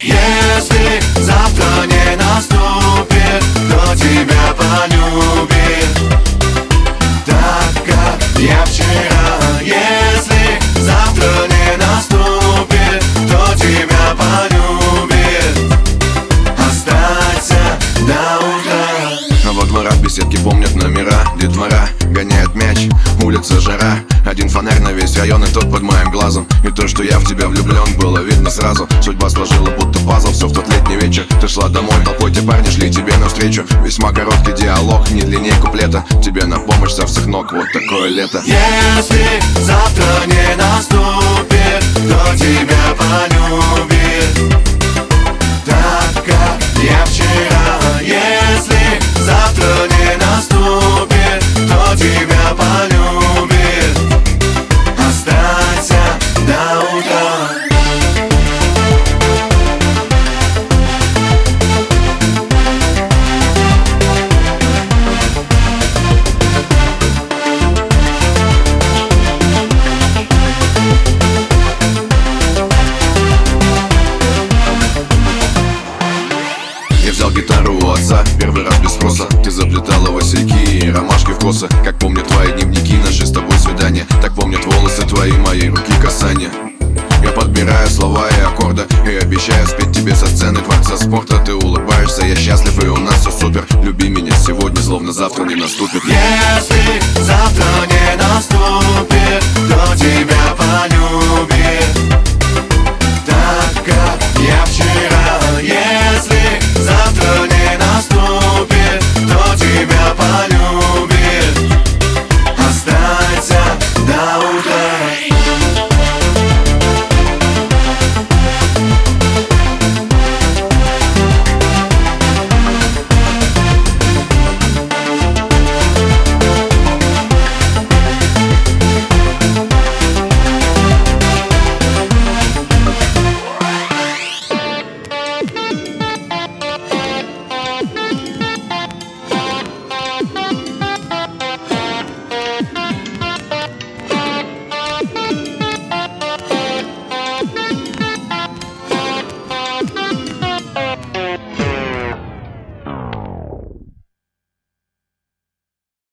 Если завтра не наступит, то тебя полюбит? Помнят номера. Детвора гоняет мяч, улица жара. Один фонарь на весь район и тот под моим глазом. И то, что я в тебя влюблен, было видно сразу. Судьба сложила будто пазл, все в тот летний вечер. Ты шла домой, толпой те парни шли тебе навстречу. Весьма короткий диалог, не длиннее куплета. Тебе на помощь со всех ног, вот такое лето. Если завтра не наступит, то у отца, первый раз без спроса. Ты заплетала васильки и ромашки в косы. Как помнят твои дневники, наши с тобой свидания. Так помнят волосы твои, моей руки касания. Я подбираю слова и аккорды И обещаю спеть тебе со сцены дворца спорта. Ты улыбаешься, я счастлив и у нас все супер. Люби меня сегодня, словно завтра не наступит. Если